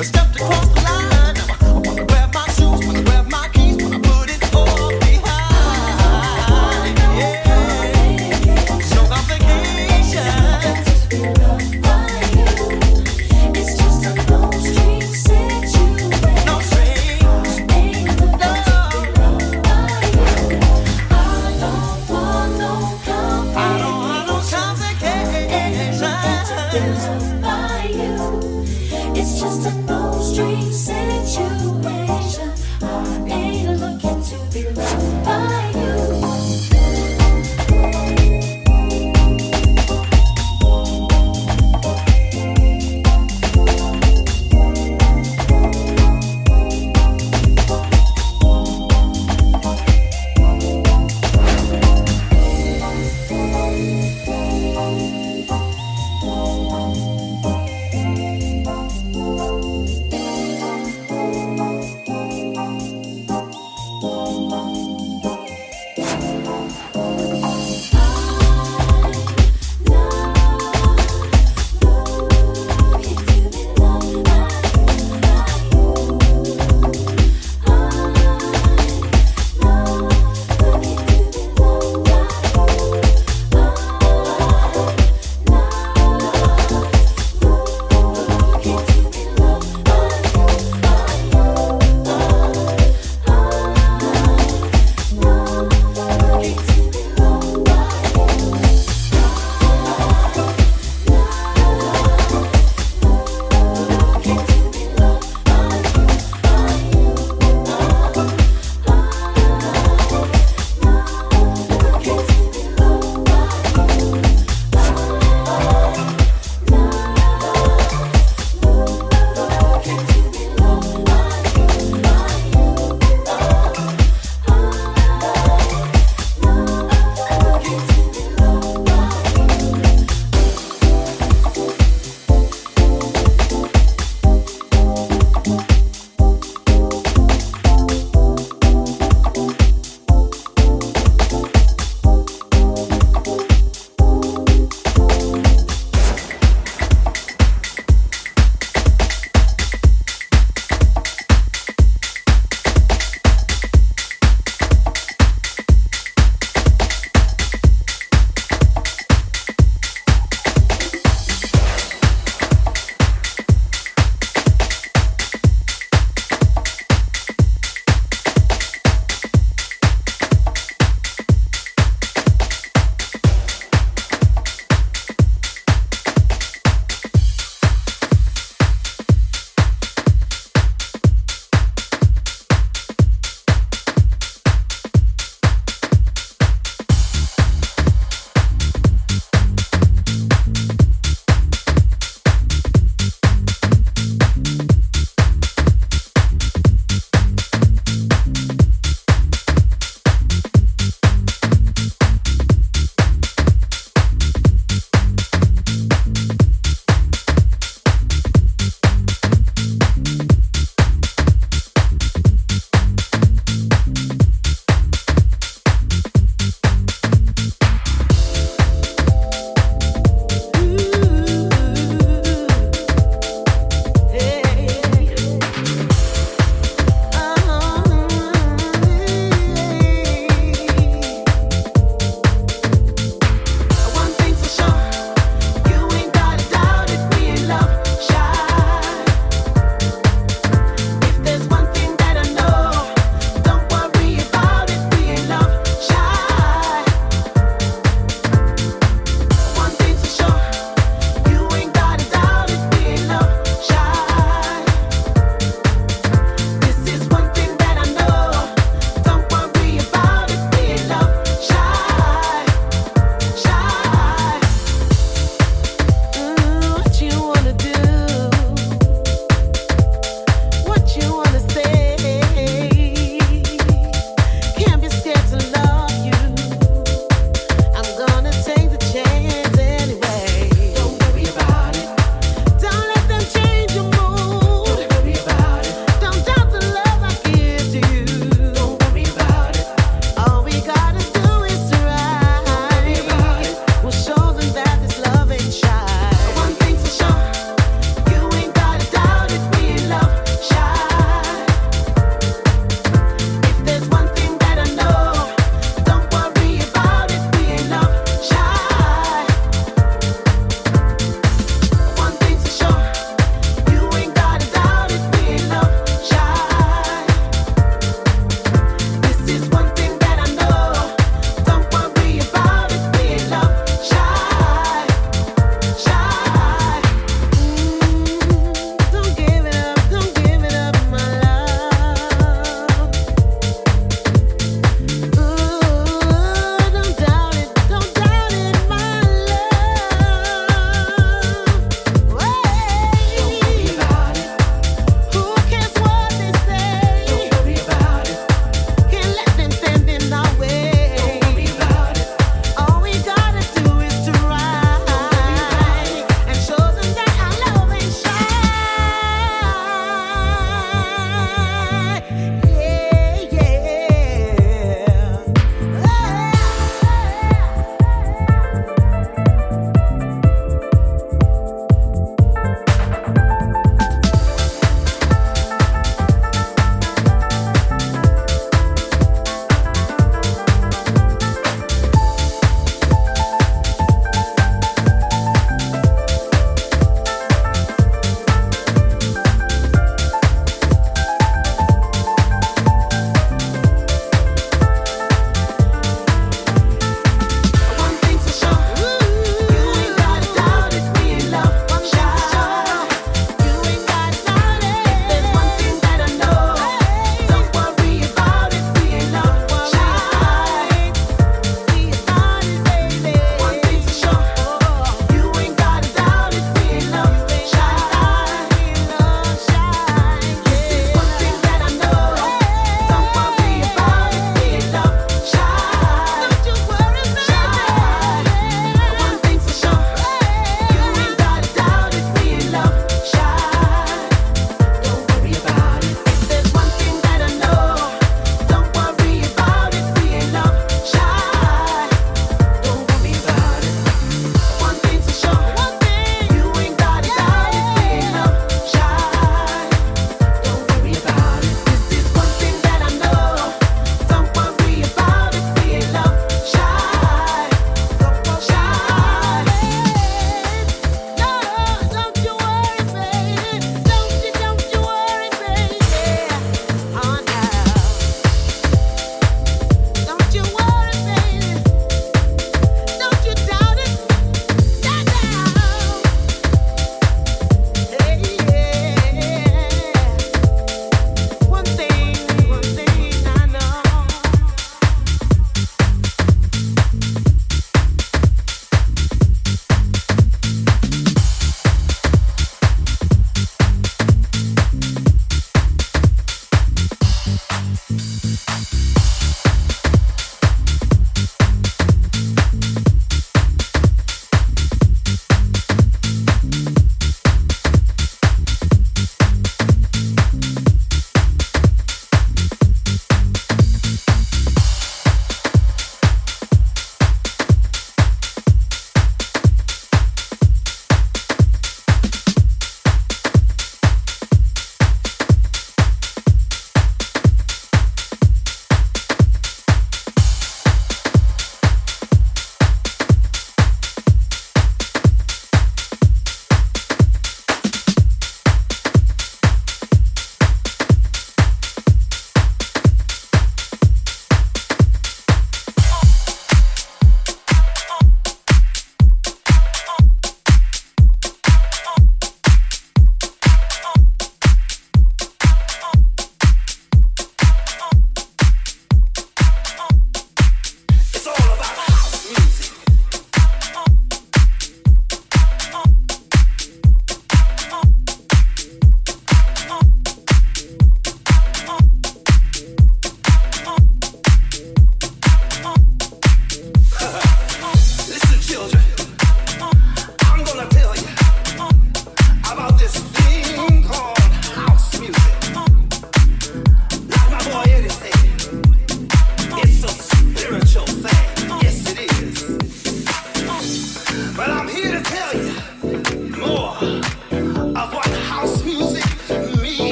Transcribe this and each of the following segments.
A skeptic.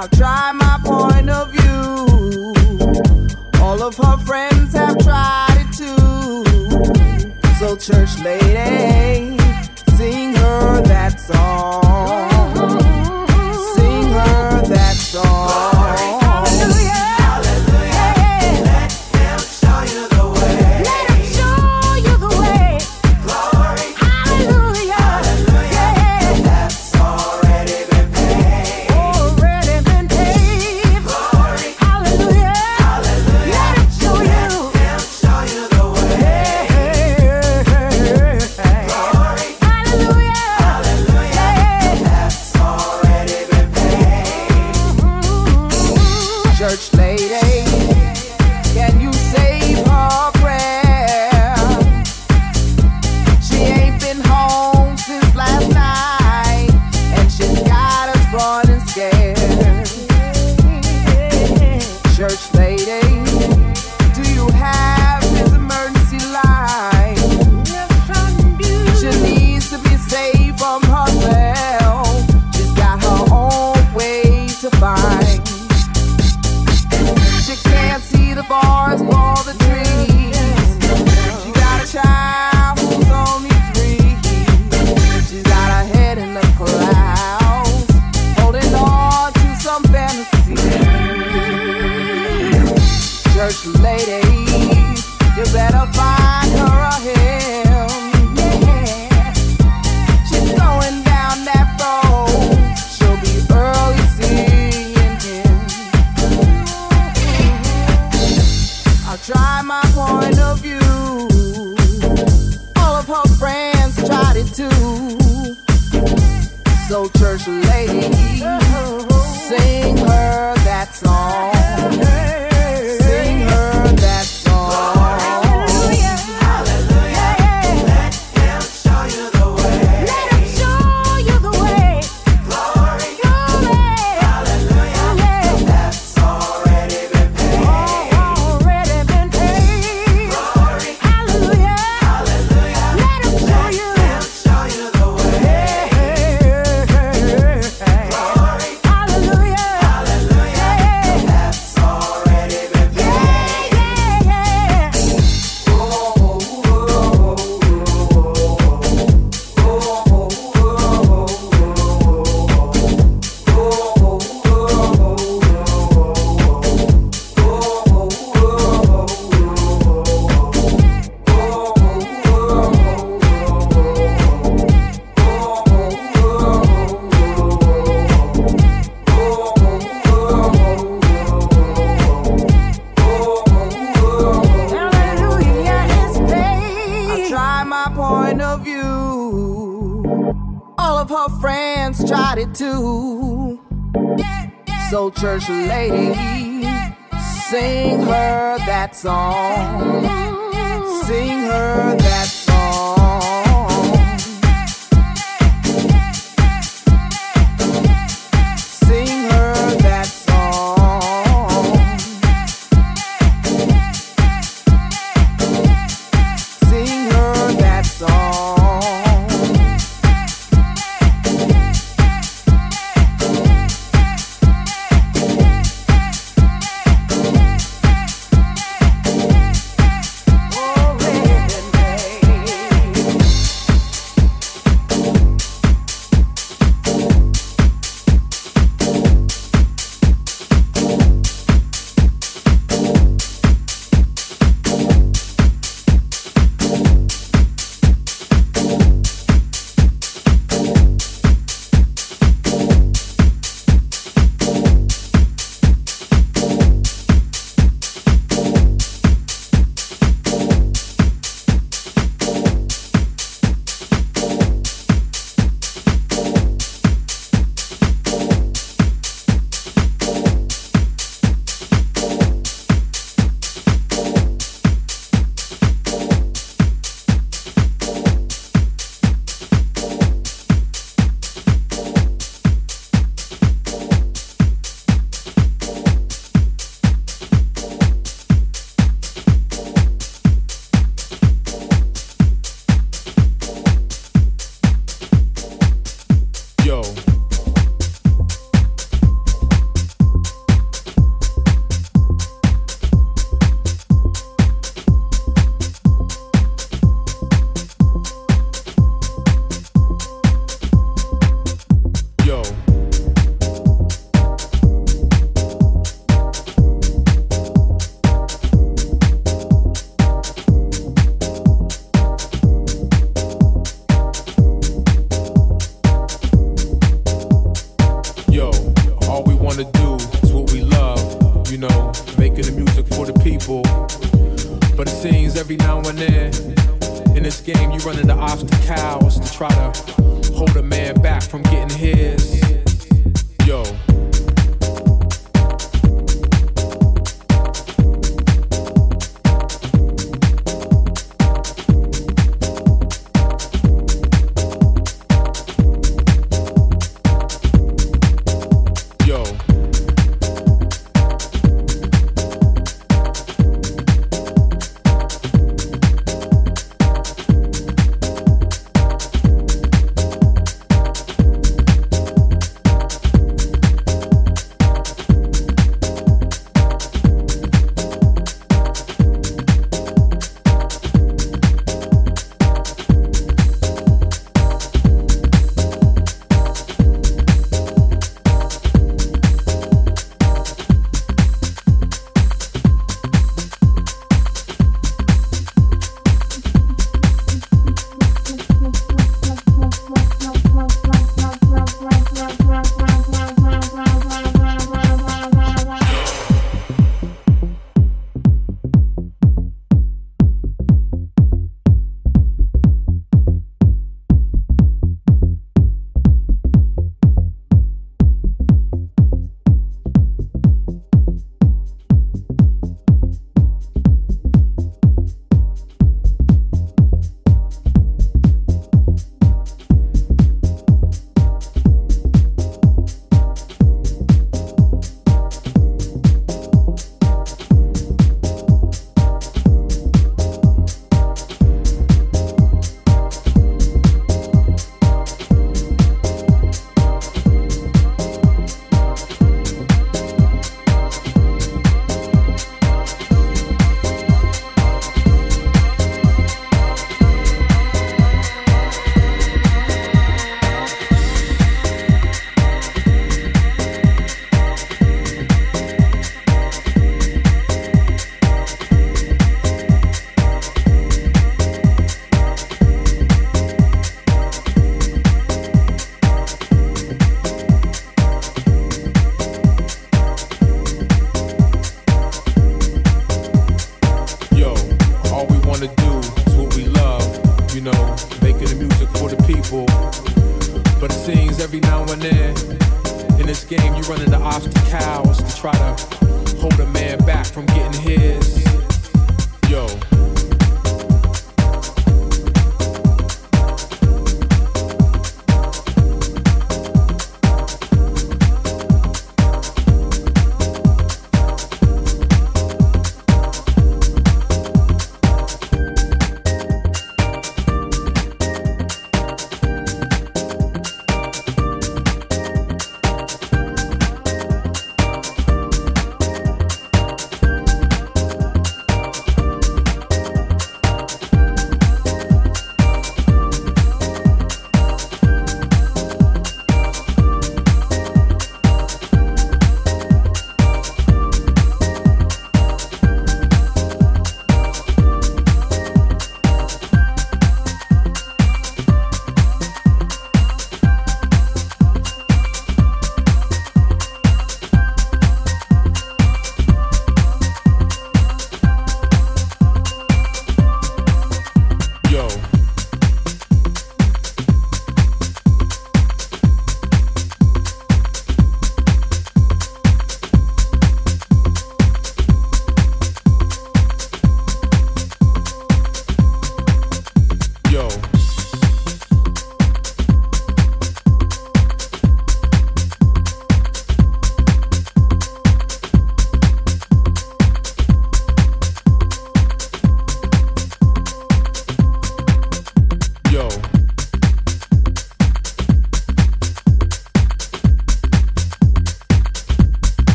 I've tried my point of view. All of her friends have tried it too. So, church lady, sing her that song. sing her